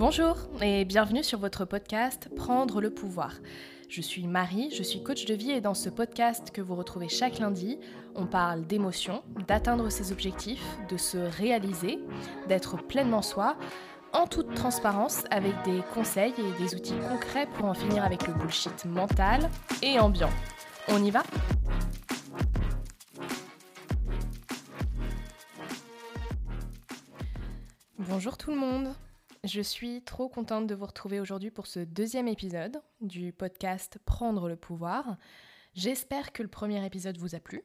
Bonjour et bienvenue sur votre podcast Prendre le pouvoir. Je suis Marie, je suis coach de vie et dans ce podcast que vous retrouvez chaque lundi, on parle d'émotions, d'atteindre ses objectifs, de se réaliser, d'être pleinement soi, en toute transparence avec des conseils et des outils concrets pour en finir avec le bullshit mental et ambiant. On y va? Bonjour tout le monde je suis trop contente de vous retrouver aujourd'hui pour ce deuxième épisode du podcast Prendre le pouvoir. J'espère que le premier épisode vous a plu.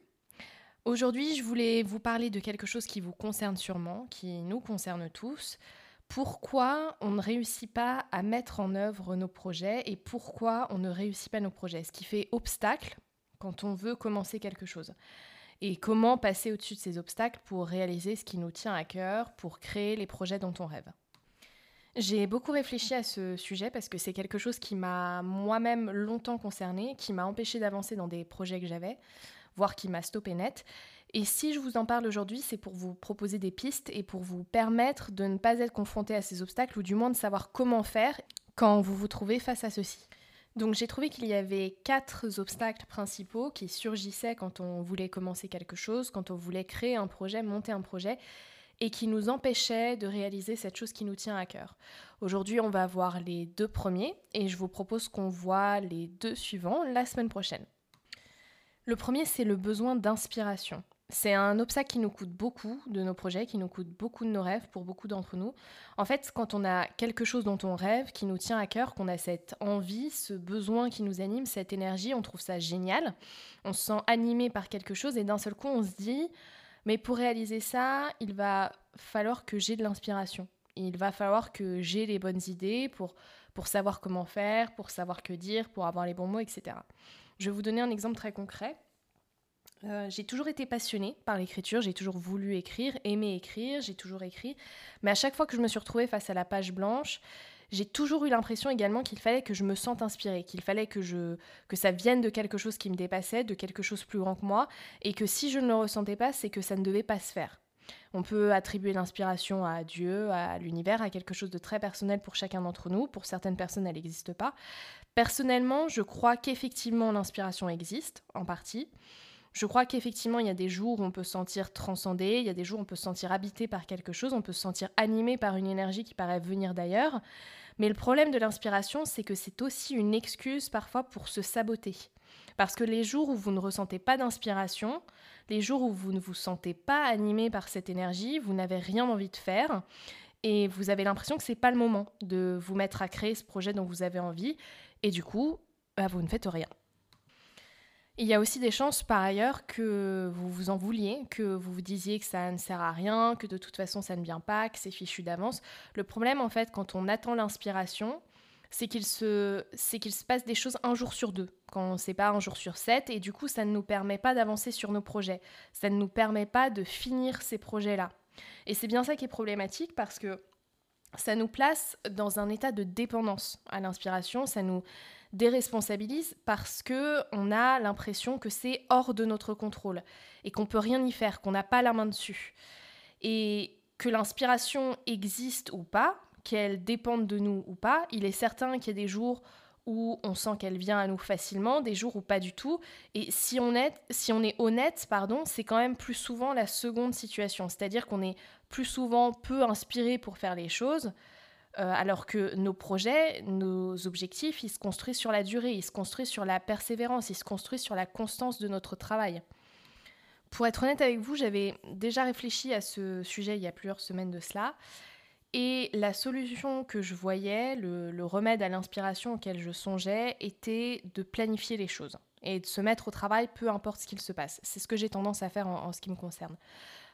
Aujourd'hui, je voulais vous parler de quelque chose qui vous concerne sûrement, qui nous concerne tous. Pourquoi on ne réussit pas à mettre en œuvre nos projets et pourquoi on ne réussit pas nos projets? Ce qui fait obstacle quand on veut commencer quelque chose. Et comment passer au-dessus de ces obstacles pour réaliser ce qui nous tient à cœur, pour créer les projets dont on rêve? J'ai beaucoup réfléchi à ce sujet parce que c'est quelque chose qui m'a moi-même longtemps concerné, qui m'a empêché d'avancer dans des projets que j'avais, voire qui m'a stoppé net. Et si je vous en parle aujourd'hui, c'est pour vous proposer des pistes et pour vous permettre de ne pas être confronté à ces obstacles ou du moins de savoir comment faire quand vous vous trouvez face à ceux-ci. Donc j'ai trouvé qu'il y avait quatre obstacles principaux qui surgissaient quand on voulait commencer quelque chose, quand on voulait créer un projet, monter un projet, et qui nous empêchait de réaliser cette chose qui nous tient à cœur. Aujourd'hui, on va voir les deux premiers et je vous propose qu'on voit les deux suivants la semaine prochaine. Le premier, c'est le besoin d'inspiration. C'est un obstacle qui nous coûte beaucoup de nos projets, qui nous coûte beaucoup de nos rêves pour beaucoup d'entre nous. En fait, quand on a quelque chose dont on rêve, qui nous tient à cœur, qu'on a cette envie, ce besoin qui nous anime, cette énergie, on trouve ça génial. On se sent animé par quelque chose et d'un seul coup, on se dit mais pour réaliser ça, il va falloir que j'ai de l'inspiration. Il va falloir que j'ai les bonnes idées pour, savoir comment faire, pour savoir que dire, pour avoir les bons mots, etc. Je vais vous donner un exemple très concret. Euh, j'ai toujours été passionnée par l'écriture, j'ai toujours voulu écrire, aimé écrire, j'ai toujours écrit, mais à chaque fois que je me suis retrouvée face à la page blanche, j'ai toujours eu l'impression également qu'il fallait que je me sente inspirée, qu'il fallait que, je, que ça vienne de quelque chose qui me dépassait, de quelque chose plus grand que moi, et que si je ne le ressentais pas, c'est que ça ne devait pas se faire. On peut attribuer l'inspiration à Dieu, à l'univers, à quelque chose de très personnel pour chacun d'entre nous. Pour certaines personnes, elle n'existe pas. Personnellement, je crois qu'effectivement l'inspiration existe, en partie. Je crois qu'effectivement, il y a des jours où on peut se sentir transcendé, il y a des jours où on peut se sentir habité par quelque chose, on peut se sentir animé par une énergie qui paraît venir d'ailleurs. Mais le problème de l'inspiration, c'est que c'est aussi une excuse parfois pour se saboter. Parce que les jours où vous ne ressentez pas d'inspiration, les jours où vous ne vous sentez pas animé par cette énergie, vous n'avez rien envie de faire et vous avez l'impression que c'est pas le moment de vous mettre à créer ce projet dont vous avez envie et du coup, bah, vous ne faites rien. Il y a aussi des chances par ailleurs que vous vous en vouliez, que vous vous disiez que ça ne sert à rien, que de toute façon ça ne vient pas, que c'est fichu d'avance. Le problème en fait quand on attend l'inspiration, c'est qu'il se, se passe des choses un jour sur deux, quand c'est pas un jour sur sept, et du coup ça ne nous permet pas d'avancer sur nos projets, ça ne nous permet pas de finir ces projets-là. Et c'est bien ça qui est problématique parce que ça nous place dans un état de dépendance à l'inspiration, ça nous déresponsabilise parce que on a l'impression que c'est hors de notre contrôle et qu'on peut rien y faire, qu'on n'a pas la main dessus. Et que l'inspiration existe ou pas, qu'elle dépende de nous ou pas, il est certain qu'il y a des jours où on sent qu'elle vient à nous facilement, des jours où pas du tout. Et si on est, si on est honnête, pardon, c'est quand même plus souvent la seconde situation. C'est-à-dire qu'on est plus souvent peu inspiré pour faire les choses, alors que nos projets, nos objectifs, ils se construisent sur la durée, ils se construisent sur la persévérance, ils se construisent sur la constance de notre travail. Pour être honnête avec vous, j'avais déjà réfléchi à ce sujet il y a plusieurs semaines de cela. Et la solution que je voyais, le, remède à l'inspiration auquel je songeais, était de planifier les choses et de se mettre au travail, peu importe ce qu'il se passe. C'est ce que j'ai tendance à faire en, ce qui me concerne.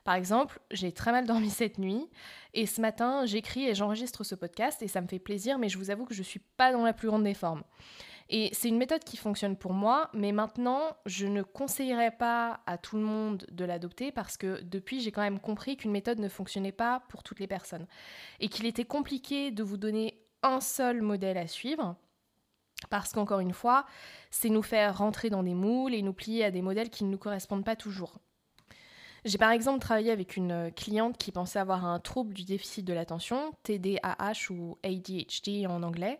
Par exemple, j'ai très mal dormi cette nuit et ce matin, j'écris et j'enregistre ce podcast et ça me fait plaisir, mais je vous avoue que je ne suis pas dans la plus grande des formes. Et c'est une méthode qui fonctionne pour moi, mais maintenant, je ne conseillerais pas à tout le monde de l'adopter parce que depuis, j'ai quand même compris qu'une méthode ne fonctionnait pas pour toutes les personnes et qu'il était compliqué de vous donner un seul modèle à suivre. Parce qu'encore une fois, c'est nous faire rentrer dans des moules et nous plier à des modèles qui ne nous correspondent pas toujours. J'ai par exemple travaillé avec une cliente qui pensait avoir un trouble du déficit de l'attention, TDAH ou ADHD en anglais.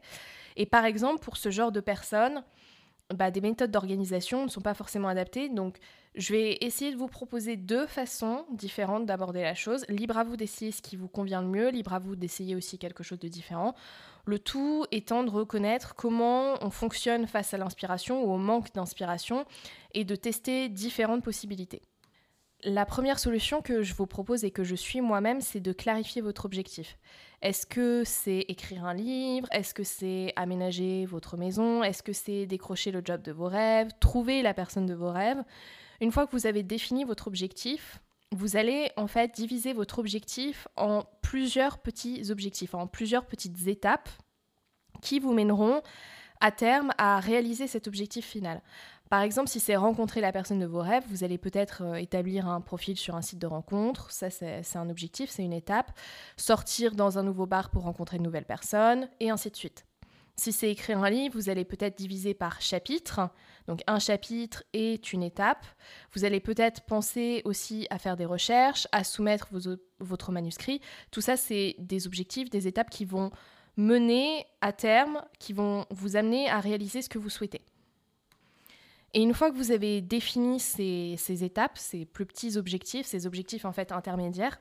Et par exemple, pour ce genre de personnes, bah, des méthodes d'organisation ne sont pas forcément adaptées. Donc, je vais essayer de vous proposer deux façons différentes d'aborder la chose. Libre à vous d'essayer ce qui vous convient le mieux, libre à vous d'essayer aussi quelque chose de différent. Le tout étant de reconnaître comment on fonctionne face à l'inspiration ou au manque d'inspiration et de tester différentes possibilités. La première solution que je vous propose et que je suis moi-même, c'est de clarifier votre objectif. Est-ce que c'est écrire un livre? Est-ce que c'est aménager votre maison? Est-ce que c'est décrocher le job de vos rêves? Trouver la personne de vos rêves? Une fois que vous avez défini votre objectif, vous allez en fait diviser votre objectif en plusieurs petits objectifs, en plusieurs petites étapes qui vous mèneront à terme à réaliser cet objectif final. Par exemple, si c'est rencontrer la personne de vos rêves, vous allez peut-être euh, établir un profil sur un site de rencontre, ça c'est un objectif, c'est une étape, sortir dans un nouveau bar pour rencontrer une nouvelle personne, et ainsi de suite. Si c'est écrire un livre, vous allez peut-être diviser par chapitre. Donc un chapitre est une étape. Vous allez peut-être penser aussi à faire des recherches, à soumettre votre manuscrit. Tout ça, c'est des objectifs, des étapes qui vont mener à terme, qui vont vous amener à réaliser ce que vous souhaitez. Et une fois que vous avez défini ces, étapes, ces plus petits objectifs, ces objectifs en fait intermédiaires,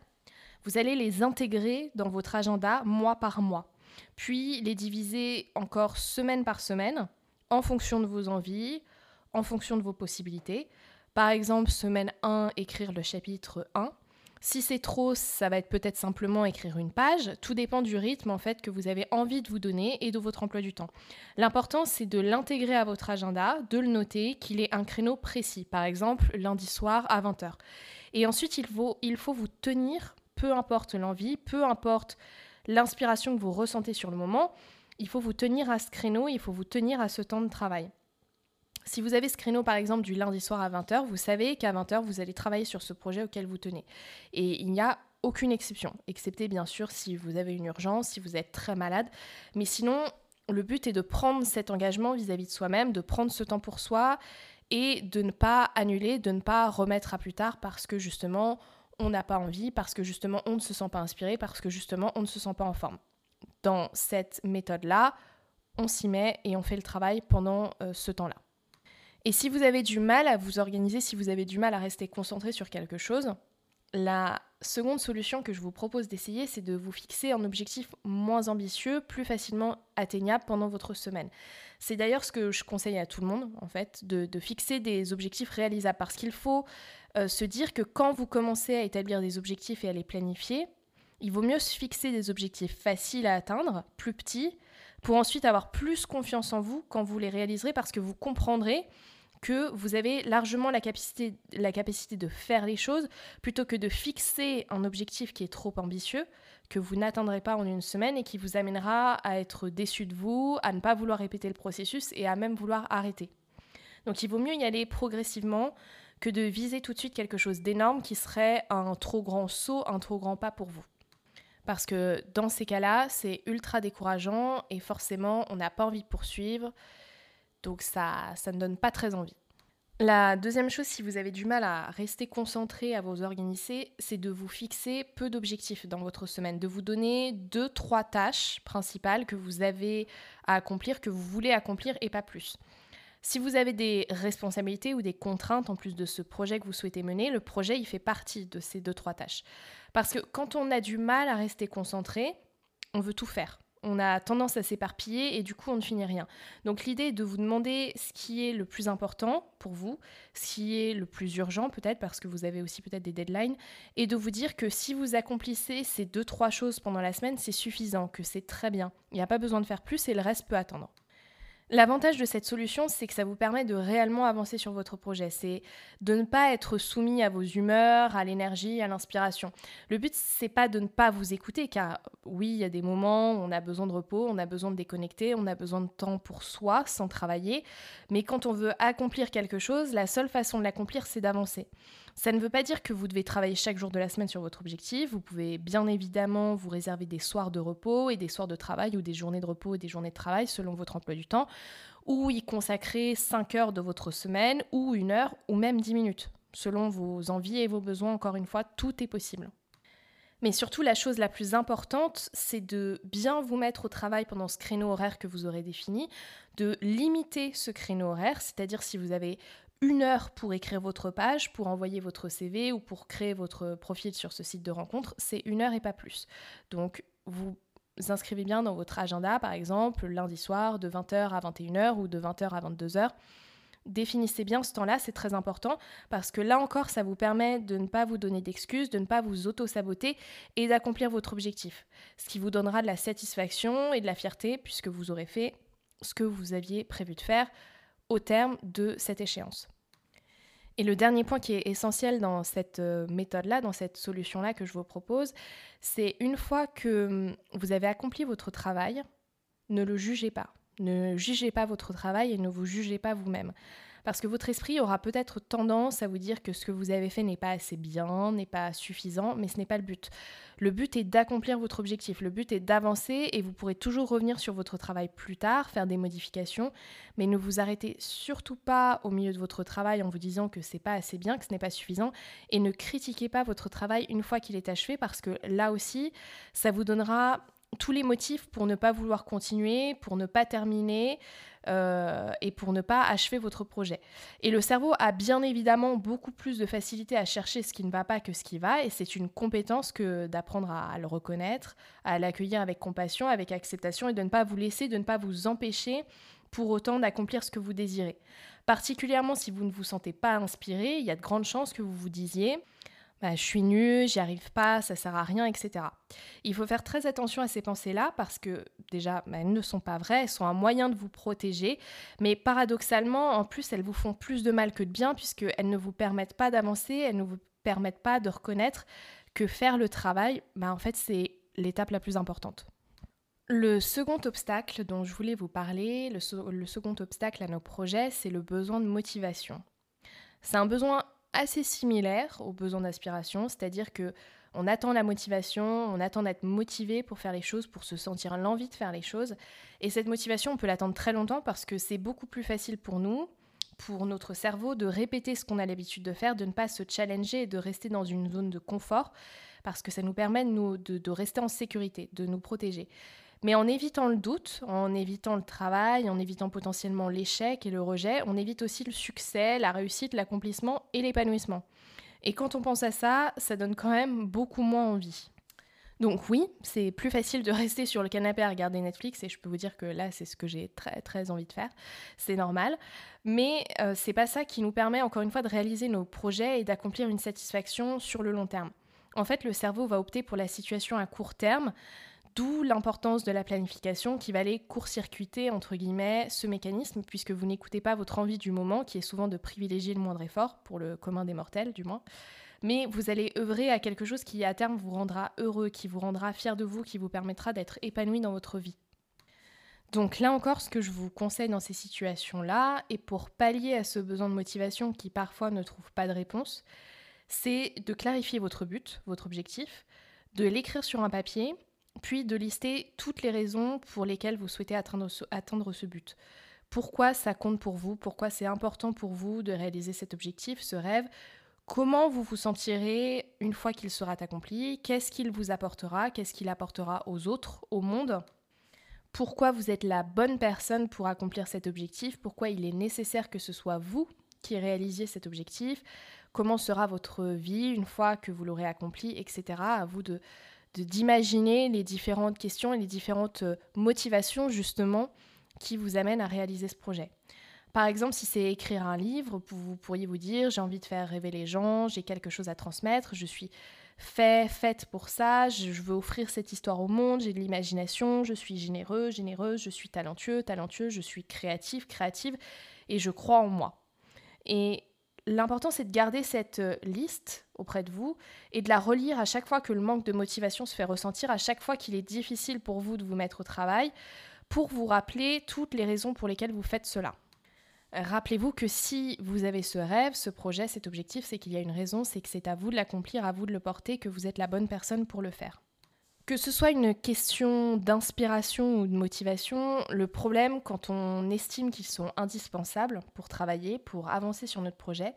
vous allez les intégrer dans votre agenda mois par mois, puis les diviser encore semaine par semaine en fonction de vos envies, en fonction de vos possibilités. Par exemple, semaine 1, écrire le chapitre 1, si c'est trop, ça va être peut-être simplement écrire une page. Tout dépend du rythme en fait que vous avez envie de vous donner et de votre emploi du temps. L'important c'est de l'intégrer à votre agenda, de le noter, qu'il ait un créneau précis. Par exemple, lundi soir à 20h. Et ensuite, il faut, il faut vous tenir, peu importe l'envie, peu importe l'inspiration que vous ressentez sur le moment, il faut vous tenir à ce créneau, il faut vous tenir à ce temps de travail. Si vous avez ce créneau par exemple du lundi soir à 20h, vous savez qu'à 20h, vous allez travailler sur ce projet auquel vous tenez. Et il n'y a aucune exception, excepté bien sûr si vous avez une urgence, si vous êtes très malade. Mais sinon, le but est de prendre cet engagement vis-à-vis de soi-même, de prendre ce temps pour soi et de ne pas annuler, de ne pas remettre à plus tard parce que justement on n'a pas envie, parce que justement on ne se sent pas inspiré, parce que justement on ne se sent pas en forme. Dans cette méthode-là, on s'y met et on fait le travail pendant euh, ce temps-là. Et si vous avez du mal à vous organiser, si vous avez du mal à rester concentré sur quelque chose, la seconde solution que je vous propose d'essayer, c'est de vous fixer un objectif moins ambitieux, plus facilement atteignable pendant votre semaine. C'est d'ailleurs ce que je conseille à tout le monde, en fait, de, fixer des objectifs réalisables, parce qu'il faut euh, se dire que quand vous commencez à établir des objectifs et à les planifier, il vaut mieux se fixer des objectifs faciles à atteindre, plus petits, pour ensuite avoir plus confiance en vous quand vous les réaliserez, parce que vous comprendrez que vous avez largement la capacité, la capacité de faire les choses plutôt que de fixer un objectif qui est trop ambitieux, que vous n'atteindrez pas en une semaine et qui vous amènera à être déçu de vous, à ne pas vouloir répéter le processus et à même vouloir arrêter. Donc il vaut mieux y aller progressivement que de viser tout de suite quelque chose d'énorme qui serait un trop grand saut, un trop grand pas pour vous. Parce que dans ces cas-là, c'est ultra décourageant et forcément, on n'a pas envie de poursuivre. Donc ça, ça ne donne pas très envie. La deuxième chose, si vous avez du mal à rester concentré, à vous organiser, c'est de vous fixer peu d'objectifs dans votre semaine, de vous donner deux, trois tâches principales que vous avez à accomplir, que vous voulez accomplir et pas plus. Si vous avez des responsabilités ou des contraintes en plus de ce projet que vous souhaitez mener, le projet il fait partie de ces deux, trois tâches. Parce que quand on a du mal à rester concentré, on veut tout faire on a tendance à s'éparpiller et du coup on ne finit rien. Donc l'idée est de vous demander ce qui est le plus important pour vous, ce qui est le plus urgent peut-être parce que vous avez aussi peut-être des deadlines et de vous dire que si vous accomplissez ces deux trois choses pendant la semaine, c'est suffisant, que c'est très bien. Il n'y a pas besoin de faire plus et le reste peut attendre. L'avantage de cette solution, c'est que ça vous permet de réellement avancer sur votre projet. C'est de ne pas être soumis à vos humeurs, à l'énergie, à l'inspiration. Le but, c'est pas de ne pas vous écouter, car oui, il y a des moments où on a besoin de repos, on a besoin de déconnecter, on a besoin de temps pour soi, sans travailler. Mais quand on veut accomplir quelque chose, la seule façon de l'accomplir, c'est d'avancer. Ça ne veut pas dire que vous devez travailler chaque jour de la semaine sur votre objectif. Vous pouvez bien évidemment vous réserver des soirs de repos et des soirs de travail ou des journées de repos et des journées de travail selon votre emploi du temps, ou y consacrer 5 heures de votre semaine ou une heure ou même 10 minutes. selon vos envies et vos besoins. Encore une fois, tout est possible. Mais surtout, la chose la plus importante, c'est de bien vous mettre au travail pendant ce créneau horaire que vous aurez défini, de limiter ce créneau horaire, c'est-à-dire si vous avez une heure pour écrire votre page, pour envoyer votre CV ou pour créer votre profil sur ce site de rencontre, c'est une heure et pas plus. Donc, vous inscrivez bien dans votre agenda, par exemple, lundi soir de 20h à 21h ou de 20h à 22h définissez bien ce temps-là, c'est très important parce que là encore, ça vous permet de ne pas vous donner d'excuses, de ne pas vous auto-saboter et d'accomplir votre objectif. Ce qui vous donnera de la satisfaction et de la fierté puisque vous aurez fait ce que vous aviez prévu de faire au terme de cette échéance. Et le dernier point qui est essentiel dans cette euh, méthode-là, dans cette solution-là que je vous propose, c'est une fois que hum, vous avez accompli votre travail, ne le jugez pas. Ne jugez pas votre travail et ne vous jugez pas vous-même. Parce que votre esprit aura peut-être tendance à vous dire que ce que vous avez fait n'est pas assez bien, n'est pas suffisant, mais ce n'est pas le but. Le but est d'accomplir votre objectif, le but est d'avancer et vous pourrez toujours revenir sur votre travail plus tard, faire des modifications, mais ne vous arrêtez surtout pas au milieu de votre travail en vous disant que c'est pas assez bien, que ce n'est pas suffisant. Et ne critiquez pas votre travail une fois qu'il est achevé parce que là aussi, ça vous donnera tous les motifs pour ne pas vouloir continuer, pour ne pas terminer euh, et pour ne pas achever votre projet. Et le cerveau a bien évidemment beaucoup plus de facilité à chercher ce qui ne va pas que ce qui va, et c'est une compétence que d'apprendre à, le reconnaître, à l'accueillir avec compassion, avec acceptation, et de ne pas vous laisser, de ne pas vous empêcher pour autant d'accomplir ce que vous désirez. Particulièrement si vous ne vous sentez pas inspiré, il y a de grandes chances que vous vous disiez bah, je suis nue, j'y arrive pas, ça sert à rien, etc. Il faut faire très attention à ces pensées-là parce que déjà, bah, elles ne sont pas vraies, elles sont un moyen de vous protéger, mais paradoxalement, en plus, elles vous font plus de mal que de bien puisqu'elles ne vous permettent pas d'avancer, elles ne vous permettent pas de reconnaître que faire le travail, bah, en fait, c'est l'étape la plus importante. Le second obstacle dont je voulais vous parler, le, le second obstacle à nos projets, c'est le besoin de motivation. C'est un besoin assez similaire aux besoins d'aspiration, c'est-à-dire que on attend la motivation, on attend d'être motivé pour faire les choses, pour se sentir l'envie de faire les choses. Et cette motivation, on peut l'attendre très longtemps parce que c'est beaucoup plus facile pour nous, pour notre cerveau, de répéter ce qu'on a l'habitude de faire, de ne pas se challenger et de rester dans une zone de confort parce que ça nous permet de, de rester en sécurité, de nous protéger. Mais en évitant le doute, en évitant le travail, en évitant potentiellement l'échec et le rejet, on évite aussi le succès, la réussite, l'accomplissement et l'épanouissement. Et quand on pense à ça, ça donne quand même beaucoup moins envie. Donc oui, c'est plus facile de rester sur le canapé à regarder Netflix et je peux vous dire que là c'est ce que j'ai très très envie de faire, c'est normal. Mais euh, c'est pas ça qui nous permet encore une fois de réaliser nos projets et d'accomplir une satisfaction sur le long terme. En fait, le cerveau va opter pour la situation à court terme, D'où l'importance de la planification qui va aller court-circuiter, entre guillemets, ce mécanisme, puisque vous n'écoutez pas votre envie du moment, qui est souvent de privilégier le moindre effort, pour le commun des mortels du moins, mais vous allez œuvrer à quelque chose qui à terme vous rendra heureux, qui vous rendra fier de vous, qui vous permettra d'être épanoui dans votre vie. Donc là encore, ce que je vous conseille dans ces situations-là, et pour pallier à ce besoin de motivation qui parfois ne trouve pas de réponse, c'est de clarifier votre but, votre objectif, de l'écrire sur un papier puis de lister toutes les raisons pour lesquelles vous souhaitez atteindre ce, but. Pourquoi ça compte pour vous? Pourquoi c'est important pour vous de réaliser cet objectif, ce rêve? Comment vous vous sentirez une fois qu'il sera accompli? Qu'est-ce qu'il vous apportera? Qu'est-ce qu'il apportera aux autres, au monde? Pourquoi vous êtes la bonne personne pour accomplir cet objectif? Pourquoi il est nécessaire que ce soit vous qui réalisiez cet objectif? Comment sera votre vie une fois que vous l'aurez accompli, etc. À vous de, d'imaginer les différentes questions et les différentes euh, motivations justement qui vous amènent à réaliser ce projet. Par exemple, si c'est écrire un livre, vous pourriez vous dire j'ai envie de faire rêver les gens, j'ai quelque chose à transmettre, je suis fait, faite pour ça, je veux offrir cette histoire au monde, j'ai de l'imagination, je suis généreux, généreuse, je suis talentueux, talentueux, je suis créatif, créative et je crois en moi. Et L'important, c'est de garder cette euh, liste auprès de vous et de la relire à chaque fois que le manque de motivation se fait ressentir, à chaque fois qu'il est difficile pour vous de vous mettre au travail, pour vous rappeler toutes les raisons pour lesquelles vous faites cela. Rappelez-vous que si vous avez ce rêve, ce projet, cet objectif, c'est qu'il y a une raison, c'est que c'est à vous de l'accomplir, à vous de le porter, que vous êtes la bonne personne pour le faire. Que ce soit une question d'inspiration ou de motivation, le problème quand on estime qu'ils sont indispensables pour travailler, pour avancer sur notre projet,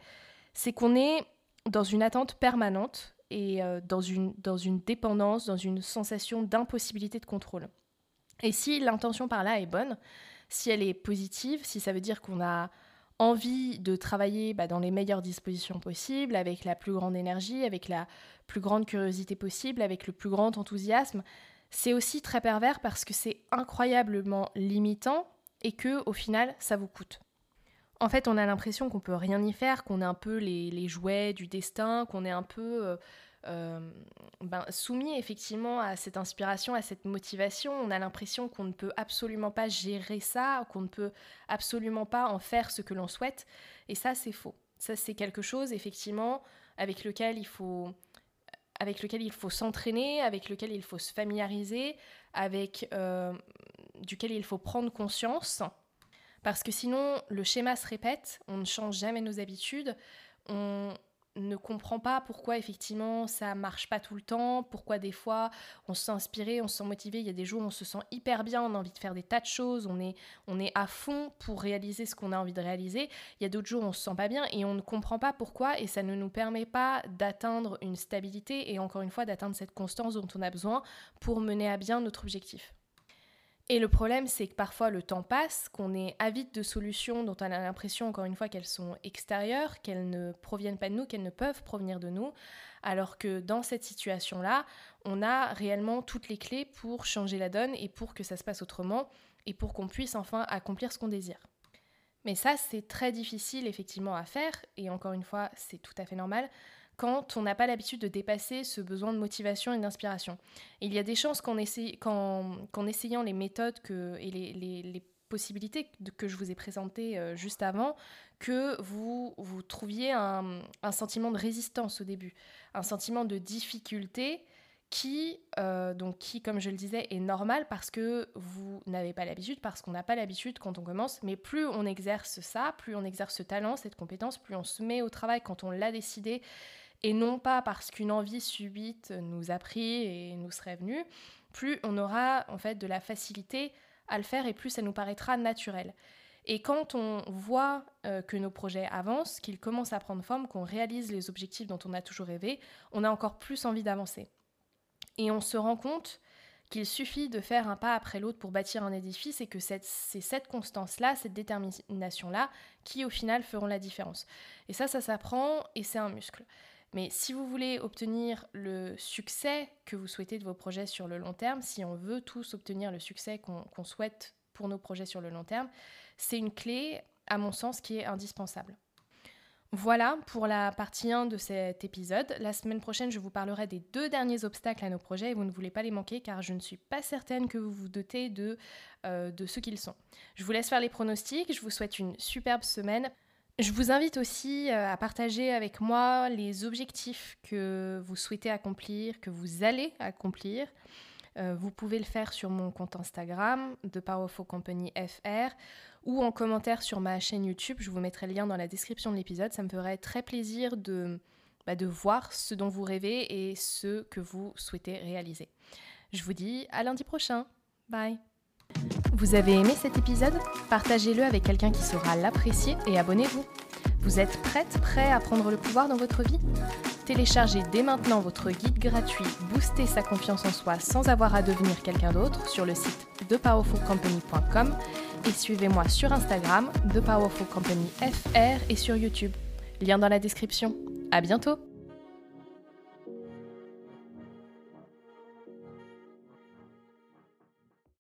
c'est qu'on est dans une attente permanente et euh, dans, une, dans une dépendance, dans une sensation d'impossibilité de contrôle. Et si l'intention par là est bonne, si elle est positive, si ça veut dire qu'on a envie de travailler bah, dans les meilleures dispositions possibles, avec la plus grande énergie, avec la plus grande curiosité possible, avec le plus grand enthousiasme, c'est aussi très pervers parce que c'est incroyablement limitant et que au final ça vous coûte. En fait, on a l'impression qu'on peut rien y faire, qu'on est un peu les, jouets du destin, qu'on est un peu euh, euh, ben, soumis effectivement à cette inspiration, à cette motivation. On a l'impression qu'on ne peut absolument pas gérer ça, qu'on ne peut absolument pas en faire ce que l'on souhaite. Et ça, c'est faux. Ça, c'est quelque chose effectivement avec lequel il faut avec lequel il faut s'entraîner, avec lequel il faut se familiariser, avec euh, duquel il faut prendre conscience. Parce que sinon, le schéma se répète, on ne change jamais nos habitudes, on, ne comprend pas pourquoi effectivement ça marche pas tout le temps, pourquoi des fois on se sent inspiré, on se sent motivé, il y a des jours où on se sent hyper bien, on a envie de faire des tas de choses, on est, on est à fond pour réaliser ce qu'on a envie de réaliser, il y a d'autres jours où on se sent pas bien et on ne comprend pas pourquoi et ça ne nous permet pas d'atteindre une stabilité et encore une fois d'atteindre cette constance dont on a besoin pour mener à bien notre objectif. Et le problème, c'est que parfois le temps passe, qu'on est avide de solutions dont on a l'impression, encore une fois, qu'elles sont extérieures, qu'elles ne proviennent pas de nous, qu'elles ne peuvent provenir de nous, alors que dans cette situation-là, on a réellement toutes les clés pour changer la donne et pour que ça se passe autrement et pour qu'on puisse enfin accomplir ce qu'on désire. Mais ça, c'est très difficile effectivement à faire, et encore une fois, c'est tout à fait normal, quand on n'a pas l'habitude de dépasser ce besoin de motivation et d'inspiration. Il y a des chances qu'en, essayant les méthodes et les, possibilités que je vous ai présentées euh, juste avant, que vous, trouviez un, sentiment de résistance au début, un sentiment de difficulté qui, euh, donc qui, comme je le disais, est normal parce que vous n'avez pas l'habitude, parce qu'on n'a pas l'habitude quand on commence. Mais plus on exerce ça, plus on exerce ce talent, cette compétence, plus on se met au travail quand on l'a décidé et non pas parce qu'une envie subite nous a pris et nous serait venue, plus on aura en fait de la facilité à le faire et plus ça nous paraîtra naturel. Et quand on voit euh, que nos projets avancent, qu'ils commencent à prendre forme, qu'on réalise les objectifs dont on a toujours rêvé, on a encore plus envie d'avancer. Et on se rend compte qu'il suffit de faire un pas après l'autre pour bâtir un édifice et que c'est cette constance-là, cette détermination-là qui au final feront la différence. Et ça, ça s'apprend et c'est un muscle. Mais si vous voulez obtenir le succès que vous souhaitez de vos projets sur le long terme, si on veut tous obtenir le succès qu'on souhaite pour nos projets sur le long terme, c'est une clé, à mon sens, qui est indispensable. Voilà pour la partie 1 de cet épisode. La semaine prochaine, je vous parlerai des deux derniers obstacles à nos projets et vous ne voulez pas les manquer car je ne suis pas certaine que vous vous dotez de, euh, de ce qu'ils sont. Je vous laisse faire les pronostics, je vous souhaite une superbe semaine. Je vous invite aussi euh, à partager avec moi les objectifs que vous souhaitez accomplir, que vous allez accomplir. Euh, vous pouvez le faire sur mon compte Instagram de Powerful Company FR ou en commentaire sur ma chaîne YouTube. Je vous mettrai le lien dans la description de l'épisode. Ça me ferait très plaisir de, bah, de voir ce dont vous rêvez et ce que vous souhaitez réaliser. Je vous dis à lundi prochain. Bye vous avez aimé cet épisode? Partagez-le avec quelqu'un qui saura l'apprécier et abonnez-vous. Vous êtes prête, prêt à prendre le pouvoir dans votre vie? Téléchargez dès maintenant votre guide gratuit Booster sa confiance en soi sans avoir à devenir quelqu'un d'autre sur le site thepowerfulcompany.com et suivez-moi sur Instagram, ThePowerfulCompanyFR et sur YouTube. Lien dans la description. À bientôt